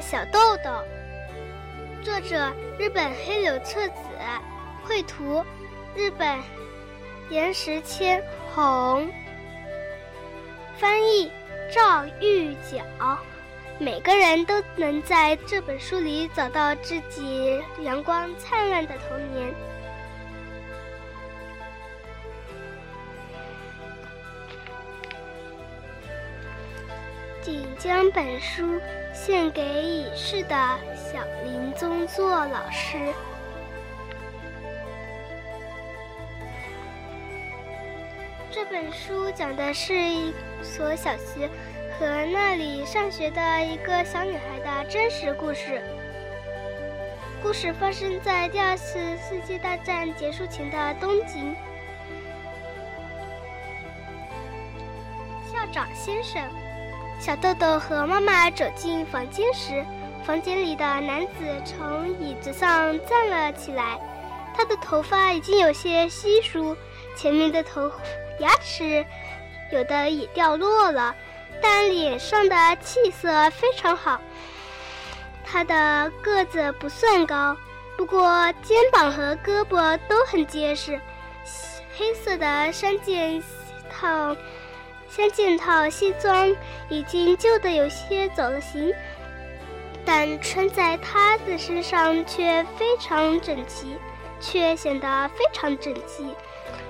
小豆豆。作者：日本黑柳彻子，绘图：日本岩石千红，翻译：赵玉角。每个人都能在这本书里找到自己阳光灿烂的童年。仅将本书献给已逝的小林宗作老师。这本书讲的是一所小学。和那里上学的一个小女孩的真实故事。故事发生在第二次世界大战结束前的东京。校长先生，小豆豆和妈妈走进房间时，房间里的男子从椅子上站了起来，他的头发已经有些稀疏，前面的头牙齿有的也掉落了。但脸上的气色非常好。他的个子不算高，不过肩膀和胳膊都很结实。黑色的三件套、三件套西装已经旧得有些走了形，但穿在他的身上却非常整齐，却显得非常整齐。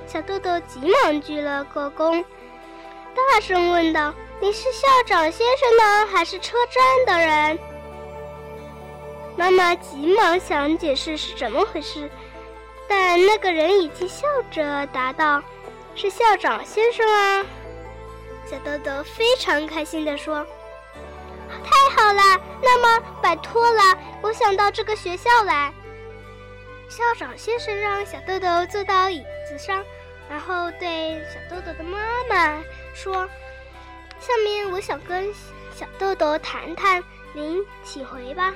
小豆豆急忙鞠了个躬，大声问道。你是校长先生呢，还是车站的人？妈妈急忙想解释是怎么回事，但那个人已经笑着答道：“是校长先生啊！”小豆豆非常开心地说：“太好了，那么拜托了，我想到这个学校来。”校长先生让小豆豆坐到椅子上，然后对小豆豆的妈妈说。下面我想跟小豆豆谈谈，您请回吧。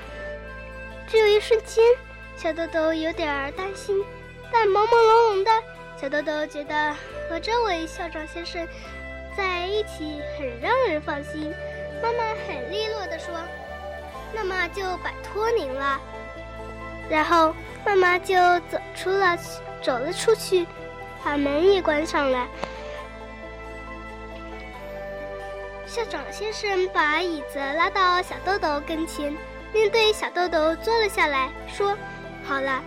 只有一瞬间，小豆豆有点担心，但朦朦胧胧的，小豆豆觉得和这位校长先生在一起很让人放心。妈妈很利落地说：“那么就拜托您了。”然后妈妈就走出了，走了出去，把门也关上了。校长先生把椅子拉到小豆豆跟前，面对小豆豆坐了下来，说：“好了，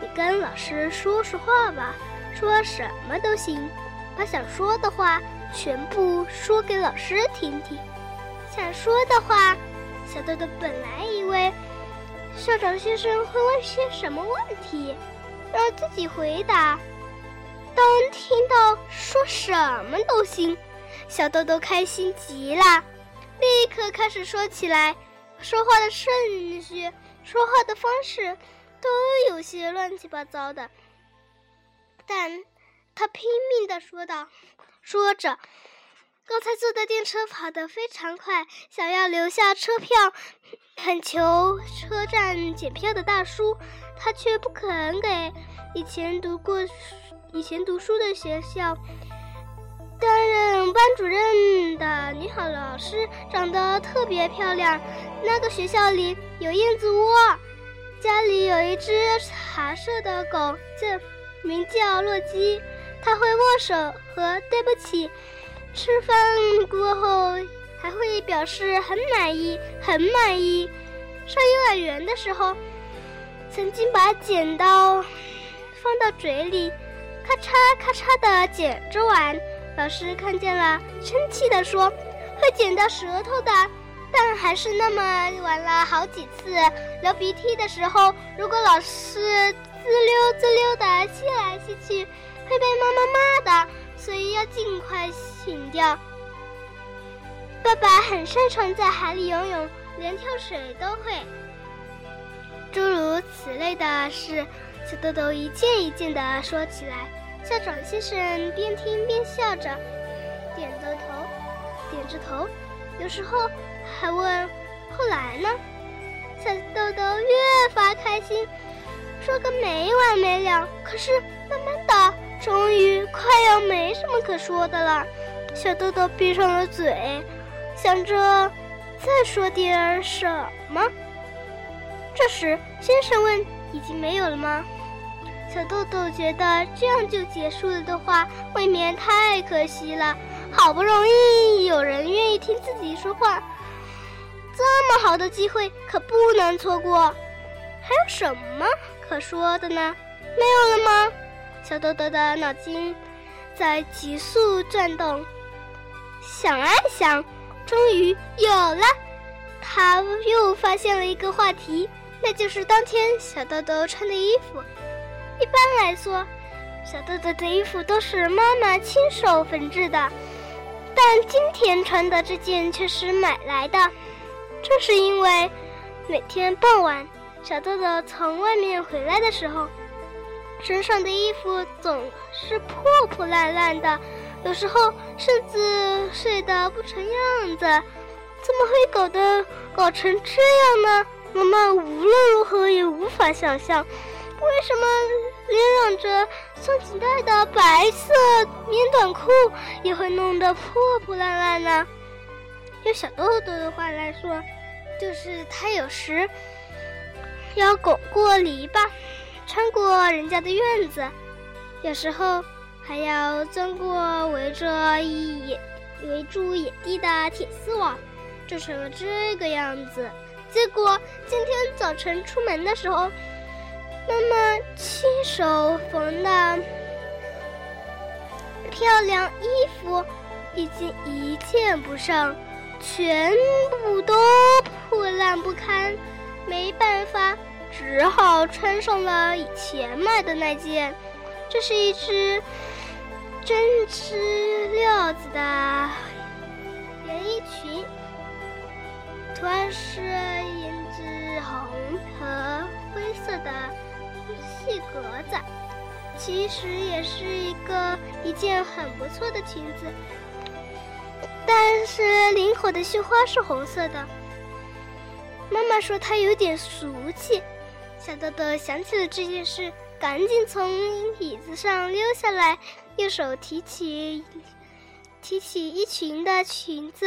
你跟老师说说话吧，说什么都行，把想说的话全部说给老师听听。想说的话，小豆豆本来以为校长先生会问些什么问题，让自己回答。当听到说什么都行。”小豆豆开心极了，立刻开始说起来。说话的顺序、说话的方式都有些乱七八糟的，但他拼命地说道：“说着，刚才坐的电车跑得非常快，想要留下车票，恳求车站检票的大叔，他却不肯给。以前读过、以前读书的学校。”担任班主任的女好老师长得特别漂亮。那个学校里有燕子窝，家里有一只茶色的狗，叫名叫洛基。它会握手和对不起。吃饭过后还会表示很满意，很满意。上幼儿园的时候，曾经把剪刀放到嘴里，咔嚓咔嚓的剪着玩。老师看见了，生气地说：“会剪到舌头的。”但还是那么玩了好几次。流鼻涕的时候，如果老师滋溜滋溜的吸来吸去，会被妈妈骂的，所以要尽快醒掉。爸爸很擅长在海里游泳，连跳水都会。诸如此类的事，小豆豆一件一件的说起来。校长先生边听边笑着，点着头，点着头，有时候还问：“后来呢？”小豆豆越发开心，说个没完没了。可是慢慢的，终于快要没什么可说的了。小豆豆闭上了嘴，想着再说点什么？”这时，先生问：“已经没有了吗？”小豆豆觉得这样就结束了的话，未免太可惜了。好不容易有人愿意听自己说话，这么好的机会可不能错过。还有什么可说的呢？没有了吗？小豆豆的脑筋在急速转动，想啊想，终于有了。他又发现了一个话题，那就是当天小豆豆穿的衣服。一般来说，小豆豆的衣服都是妈妈亲手缝制的，但今天穿的这件却是买来的。这是因为每天傍晚，小豆豆从外面回来的时候，身上的衣服总是破破烂烂的，有时候甚至睡得不成样子。怎么会搞得搞成这样呢？妈妈无论如何也无法想象。为什么连染着松紧带的白色棉短裤也会弄得破破烂烂呢？用小豆豆的话来说，就是他有时要拱过篱笆，穿过人家的院子，有时候还要钻过围着野围住野地的铁丝网，就成了这个样子。结果今天早晨出门的时候。妈妈亲手缝的漂亮衣服已经一件不剩，全部都破烂不堪，没办法，只好穿上了以前买的那件。这是一只针织料子的连衣裙，图案是胭脂红和灰色的。细格子，其实也是一个一件很不错的裙子，但是领口的绣花是红色的。妈妈说它有点俗气。小豆豆想起了这件事，赶紧从椅子上溜下来，右手提起提起衣裙的裙子，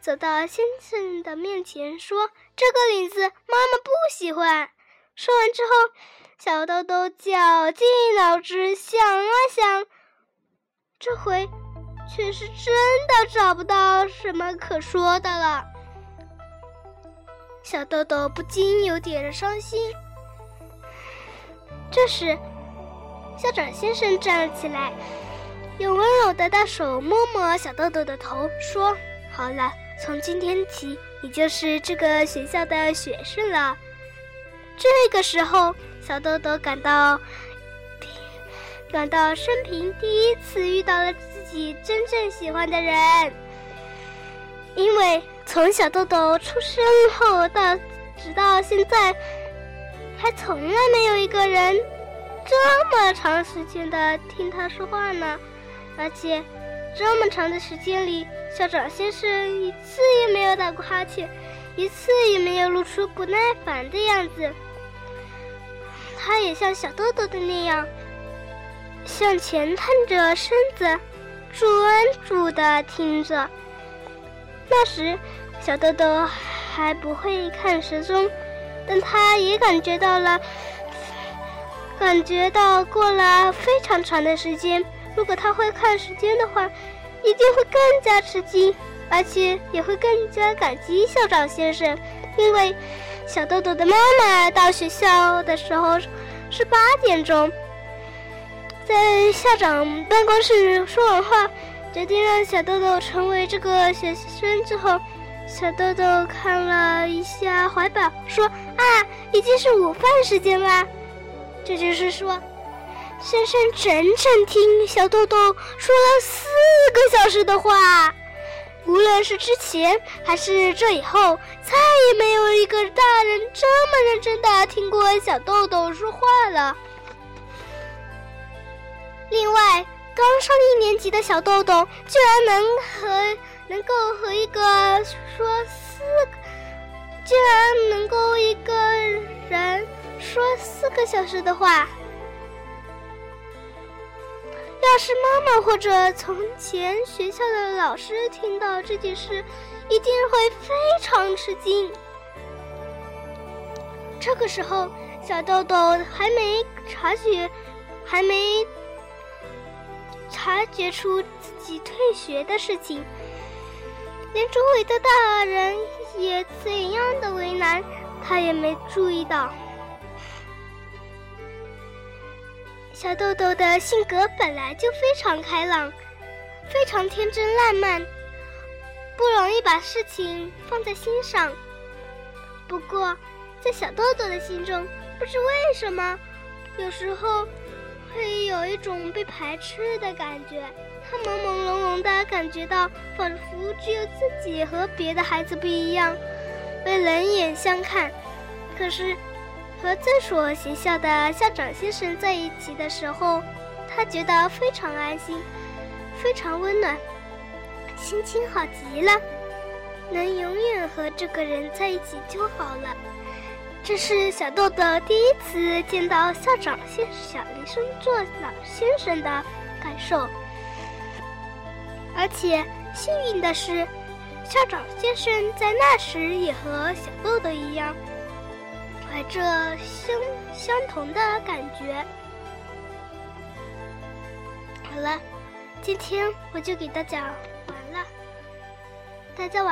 走到先生的面前说：“这个领子妈妈不喜欢。”说完之后。小豆豆绞尽脑汁想啊想，这回却是真的找不到什么可说的了。小豆豆不禁有点伤心。这时，校长先生站了起来，用温柔的大手摸摸小豆豆的头，说：“好了，从今天起，你就是这个学校的学生了。”这个时候。小豆豆感到，感到生平第一次遇到了自己真正喜欢的人，因为从小豆豆出生后到直到现在，还从来没有一个人这么长时间的听他说话呢。而且，这么长的时间里，校长先生一次也没有打过哈欠，一次也没有露出不耐烦的样子。他也像小豆豆的那样，向前探着身子，专注的听着。那时，小豆豆还不会看时钟，但他也感觉到了，感觉到过了非常长的时间。如果他会看时间的话，一定会更加吃惊，而且也会更加感激校长先生，因为。小豆豆的妈妈到学校的时候是八点钟，在校长办公室说完话，决定让小豆豆成为这个学生之后，小豆豆看了一下怀表，说：“啊，已经是午饭时间啦。”这就是说，先生整整听小豆豆说了四个小时的话。无论是之前还是这以后，再也没有一个大人这么认真的听过小豆豆说话了。另外，刚上一年级的小豆豆居然能和能够和一个说四个，居然能够一个人说四个小时的话。要是妈妈或者从前学校的老师听到这件事，一定会非常吃惊。这个时候，小豆豆还没察觉，还没察觉出自己退学的事情，连周围的大人也怎样的为难，他也没注意到。小豆豆的性格本来就非常开朗，非常天真烂漫，不容易把事情放在心上。不过，在小豆豆的心中，不知为什么，有时候会有一种被排斥的感觉。他朦朦胧胧的感觉到，仿佛只有自己和别的孩子不一样，被冷眼相看。可是。和这所学校的校长先生在一起的时候，他觉得非常安心，非常温暖，心情好极了。能永远和这个人在一起就好了。这是小豆豆第一次见到校长先小林生做老先生的感受。而且幸运的是，校长先生在那时也和小豆豆一样。怀着相相同的感觉。好了，今天我就给大家完了，大家晚。